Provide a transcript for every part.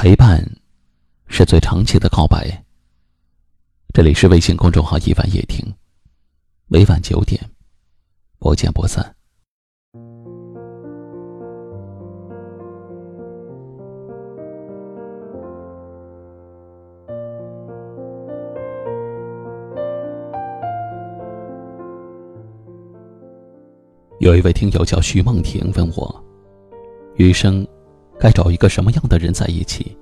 陪伴，是最长期的告白。这里是微信公众号“一晚夜听”，每晚九点，不见不散。有一位听友叫徐梦婷，问我，余生。该找一个什么样的人在一起？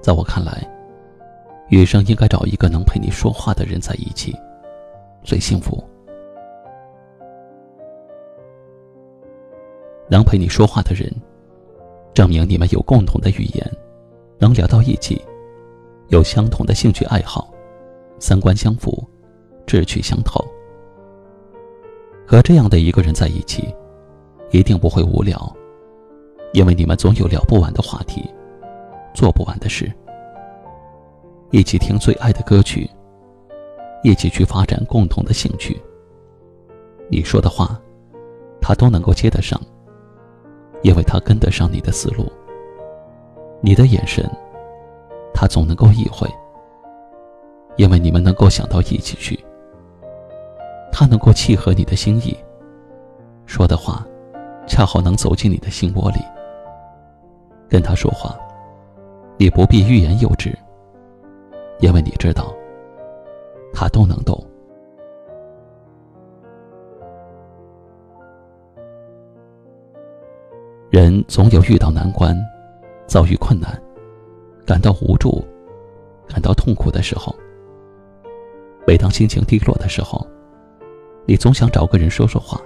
在我看来，余生应该找一个能陪你说话的人在一起，最幸福。能陪你说话的人，证明你们有共同的语言，能聊到一起，有相同的兴趣爱好，三观相符，志趣相投。和这样的一个人在一起，一定不会无聊。因为你们总有聊不完的话题，做不完的事。一起听最爱的歌曲，一起去发展共同的兴趣。你说的话，他都能够接得上，因为他跟得上你的思路。你的眼神，他总能够意会，因为你们能够想到一起去。他能够契合你的心意，说的话，恰好能走进你的心窝里。跟他说话，你不必欲言又止，因为你知道，他都能懂。人总有遇到难关、遭遇困难、感到无助、感到痛苦的时候。每当心情低落的时候，你总想找个人说说话，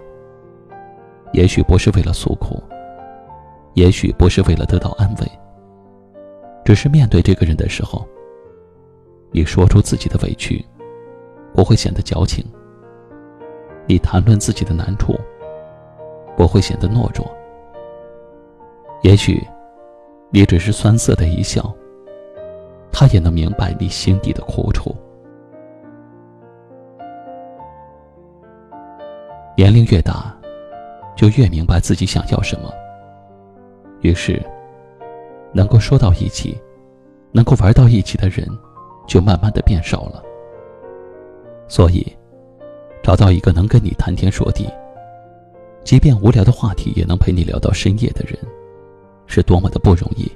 也许不是为了诉苦。也许不是为了得到安慰，只是面对这个人的时候，你说出自己的委屈，不会显得矫情；你谈论自己的难处，不会显得懦弱。也许，你只是酸涩的一笑，他也能明白你心底的苦楚。年龄越大，就越明白自己想要什么。于是，能够说到一起，能够玩到一起的人，就慢慢的变少了。所以，找到一个能跟你谈天说地，即便无聊的话题也能陪你聊到深夜的人，是多么的不容易。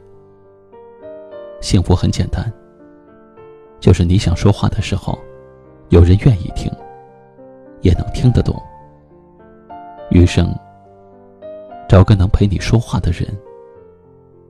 幸福很简单，就是你想说话的时候，有人愿意听，也能听得懂。余生，找个能陪你说话的人。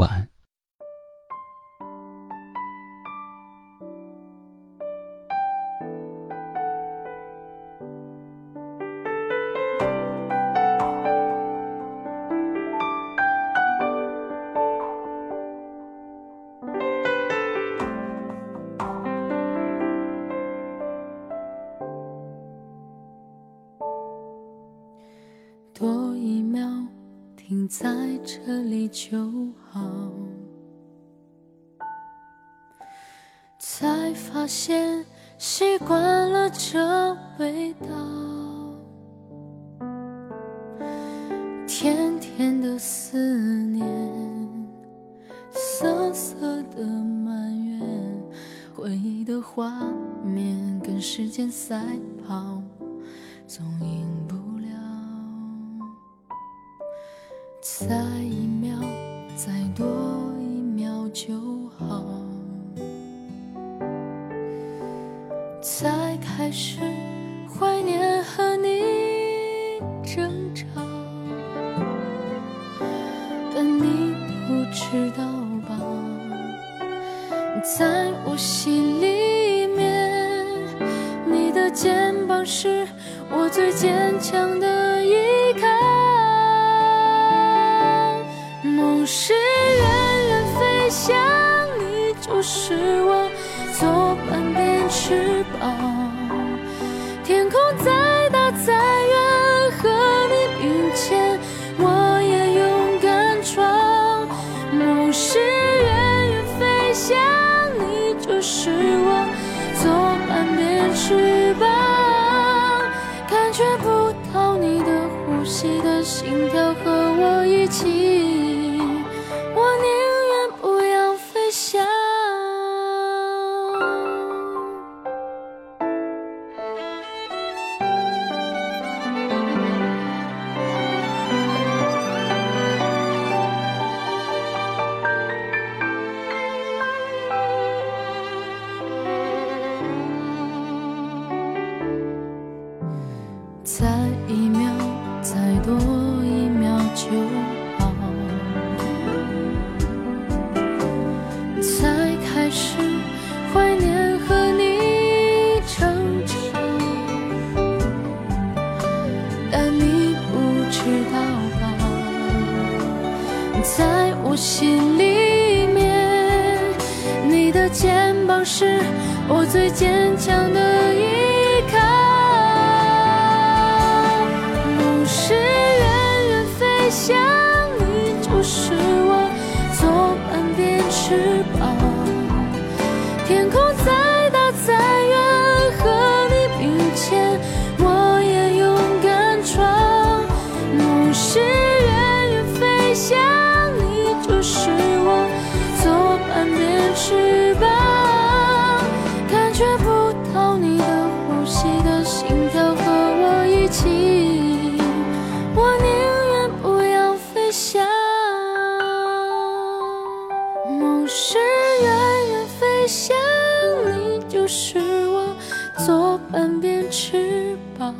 晚安。多一秒。停在这里就好，才发现习惯了这味道，甜甜的思念，涩涩的埋怨，回忆的画面跟时间赛跑，总赢不。了。在，多一秒就好。才开始怀念和你争吵，但你不知道吧，在我心里面，你的肩膀是我最坚强的依靠。心里面你的肩膀是我最坚强的依想你就是我左半边翅膀